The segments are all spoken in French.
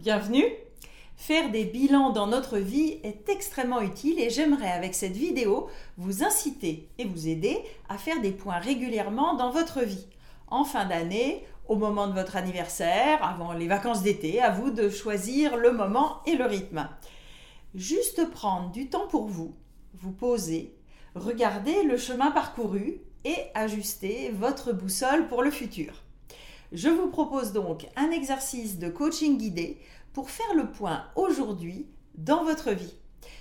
bienvenue. Faire des bilans dans notre vie est extrêmement utile et j'aimerais avec cette vidéo vous inciter et vous aider à faire des points régulièrement dans votre vie. En fin d'année, au moment de votre anniversaire, avant les vacances d'été, à vous de choisir le moment et le rythme. Juste prendre du temps pour vous, vous poser, regarder le chemin parcouru et ajuster votre boussole pour le futur. Je vous propose donc un exercice de coaching guidé pour faire le point aujourd'hui dans votre vie.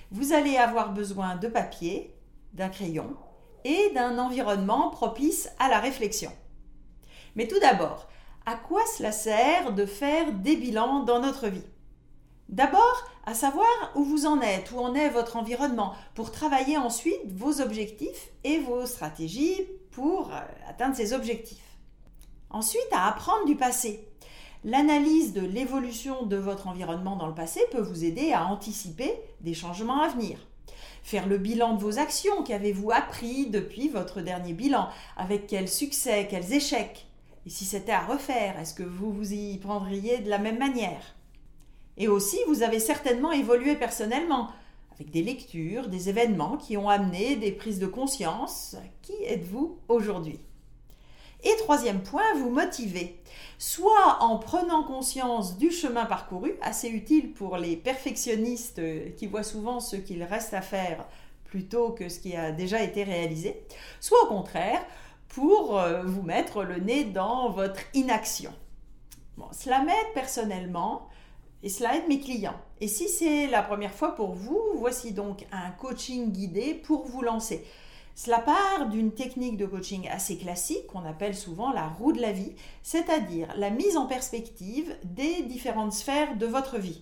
Vous allez avoir besoin de papier, d'un crayon et d'un environnement propice à la réflexion. Mais tout d'abord, à quoi cela sert de faire des bilans dans notre vie? D'abord, à savoir où vous en êtes, où en est votre environnement, pour travailler ensuite vos objectifs et vos stratégies pour euh, atteindre ces objectifs. Ensuite, à apprendre du passé. L'analyse de l'évolution de votre environnement dans le passé peut vous aider à anticiper des changements à venir. Faire le bilan de vos actions, qu'avez-vous appris depuis votre dernier bilan, avec quels succès, quels échecs. Et si c'était à refaire, est-ce que vous vous y prendriez de la même manière? Et aussi, vous avez certainement évolué personnellement, avec des lectures, des événements qui ont amené des prises de conscience. Qui êtes-vous aujourd'hui? Et troisième point, vous motivez. Soit en prenant conscience du chemin parcouru, assez utile pour les perfectionnistes qui voient souvent ce qu'il reste à faire plutôt que ce qui a déjà été réalisé, soit au contraire pour euh, vous mettre le nez dans votre inaction. Cela m'aide personnellement et cela aide mes clients. Et si c'est la première fois pour vous, voici donc un coaching guidé pour vous lancer. Cela part d'une technique de coaching assez classique qu'on appelle souvent la roue de la vie, c'est-à-dire la mise en perspective des différentes sphères de votre vie.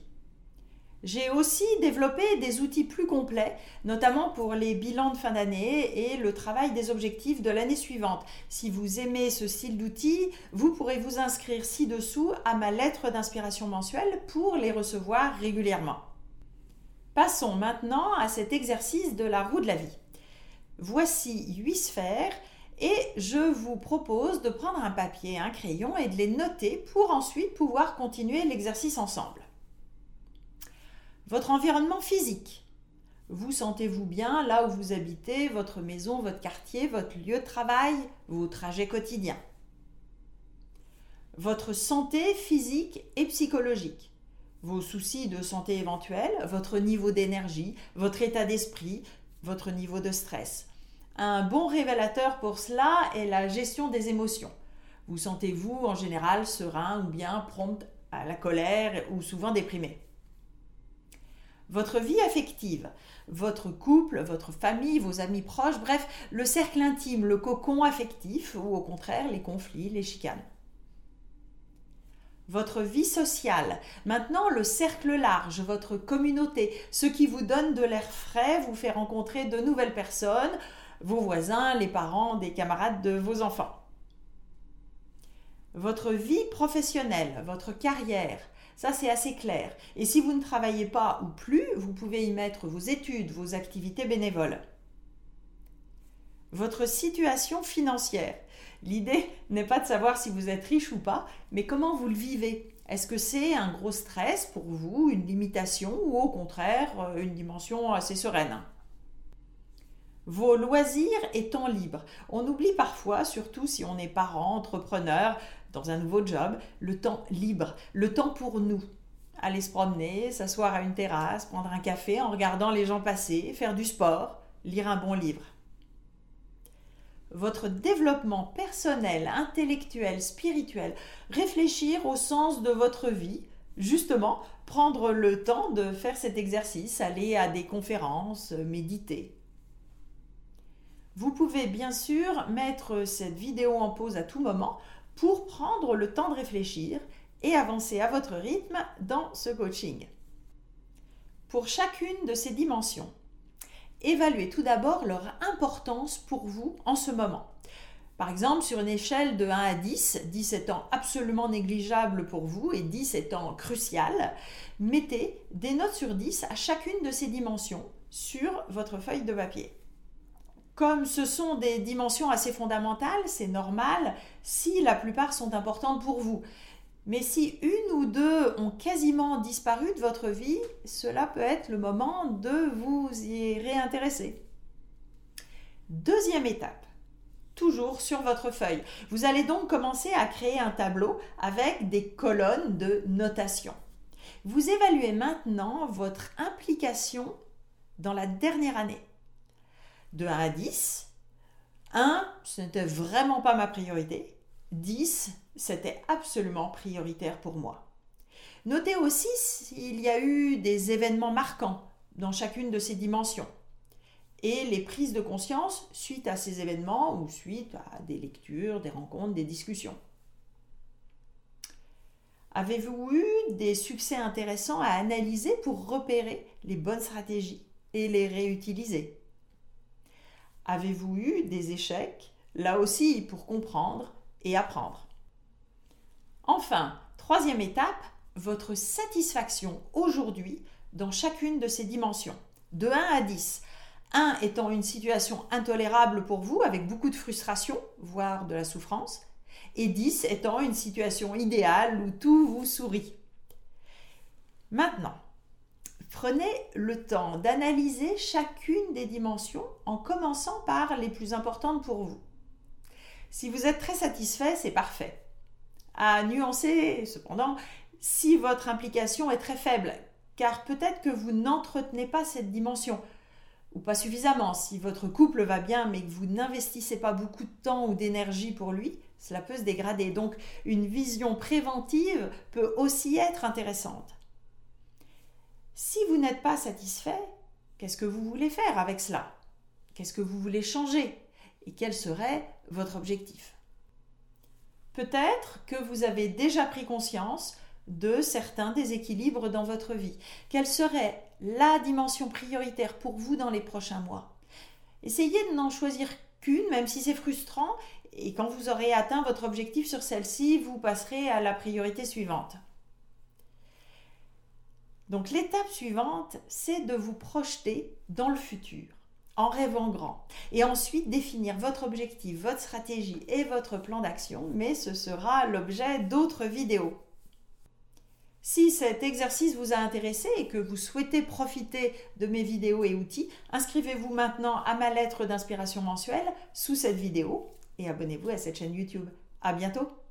J'ai aussi développé des outils plus complets, notamment pour les bilans de fin d'année et le travail des objectifs de l'année suivante. Si vous aimez ce style d'outils, vous pourrez vous inscrire ci-dessous à ma lettre d'inspiration mensuelle pour les recevoir régulièrement. Passons maintenant à cet exercice de la roue de la vie. Voici huit sphères et je vous propose de prendre un papier, un crayon et de les noter pour ensuite pouvoir continuer l'exercice ensemble. Votre environnement physique. Vous sentez-vous bien là où vous habitez, votre maison, votre quartier, votre lieu de travail, vos trajets quotidiens? Votre santé physique et psychologique. Vos soucis de santé éventuels, votre niveau d'énergie, votre état d'esprit, votre niveau de stress. Un bon révélateur pour cela est la gestion des émotions. Vous sentez-vous en général serein ou bien prompt à la colère ou souvent déprimé? Votre vie affective, votre couple, votre famille, vos amis proches, bref, le cercle intime, le cocon affectif ou au contraire les conflits, les chicanes. Votre vie sociale, maintenant le cercle large, votre communauté, ce qui vous donne de l'air frais, vous fait rencontrer de nouvelles personnes, vos voisins, les parents, des camarades de vos enfants. Votre vie professionnelle, votre carrière, ça, c'est assez clair. Et si vous ne travaillez pas ou plus, vous pouvez y mettre vos études, vos activités bénévoles. Votre situation financière. L'idée n'est pas de savoir si vous êtes riche ou pas, mais comment vous le vivez. Est-ce que c'est un gros stress pour vous, une limitation ou au contraire euh, une dimension assez sereine? Vos loisirs et temps libre. On oublie parfois, surtout si on est parent, entrepreneur, dans un nouveau job, le temps libre, le temps pour nous. Aller se promener, s'asseoir à une terrasse, prendre un café en regardant les gens passer, faire du sport, lire un bon livre. Votre développement personnel, intellectuel, spirituel, réfléchir au sens de votre vie, justement, prendre le temps de faire cet exercice, aller à des conférences, méditer. Vous pouvez bien sûr mettre cette vidéo en pause à tout moment pour prendre le temps de réfléchir et avancer à votre rythme dans ce coaching. Pour chacune de ces dimensions, évaluez tout d'abord leur importance pour vous en ce moment. Par exemple, sur une échelle de 1 à 10, 10 étant absolument négligeable pour vous et 10 étant crucial, mettez des notes sur 10 à chacune de ces dimensions sur votre feuille de papier. Comme ce sont des dimensions assez fondamentales, c'est normal si la plupart sont importantes pour vous. Mais si une ou deux ont quasiment disparu de votre vie, cela peut être le moment de vous y réintéresser. Deuxième étape, toujours sur votre feuille. Vous allez donc commencer à créer un tableau avec des colonnes de notation. Vous évaluez maintenant votre implication dans la dernière année. De 1 à 10, 1, ce n'était vraiment pas ma priorité. 10, c'était absolument prioritaire pour moi. Notez aussi s'il y a eu des événements marquants dans chacune de ces dimensions et les prises de conscience suite à ces événements ou suite à des lectures, des rencontres, des discussions. Avez-vous eu des succès intéressants à analyser pour repérer les bonnes stratégies et les réutiliser? Avez-vous eu des échecs, là aussi pour comprendre et apprendre? Enfin, troisième étape, votre satisfaction aujourd'hui dans chacune de ces dimensions, de 1 à 10. 1 étant une situation intolérable pour vous, avec beaucoup de frustration, voire de la souffrance, et 10 étant une situation idéale où tout vous sourit. Maintenant, prenez le temps d'analyser chacune des dimensions en commençant par les plus importantes pour vous. Si vous êtes très satisfait, c'est parfait. À nuancer, cependant, si votre implication est très faible, car peut-être que vous n'entretenez pas cette dimension, ou pas suffisamment. Si votre couple va bien mais que vous n'investissez pas beaucoup de temps ou d'énergie pour lui, cela peut se dégrader. Donc une vision préventive peut aussi être intéressante. Si vous n'êtes pas satisfait, qu'est-ce que vous voulez faire avec cela? Qu'est-ce que vous voulez changer? Et quel serait votre objectif? Peut-être que vous avez déjà pris conscience de certains déséquilibres dans votre vie. Quelle serait la dimension prioritaire pour vous dans les prochains mois? Essayez de n'en choisir qu'une, même si c'est frustrant, et quand vous aurez atteint votre objectif sur celle-ci, vous passerez à la priorité suivante. Donc l'étape suivante, c'est de vous projeter dans le futur en rêvant grand. Et ensuite définir votre objectif, votre stratégie et votre plan d'action, mais ce sera l'objet d'autres vidéos. Si cet exercice vous a intéressé et que vous souhaitez profiter de mes vidéos et outils, inscrivez-vous maintenant à ma lettre d'inspiration mensuelle sous cette vidéo et abonnez-vous à cette chaîne YouTube. À bientôt!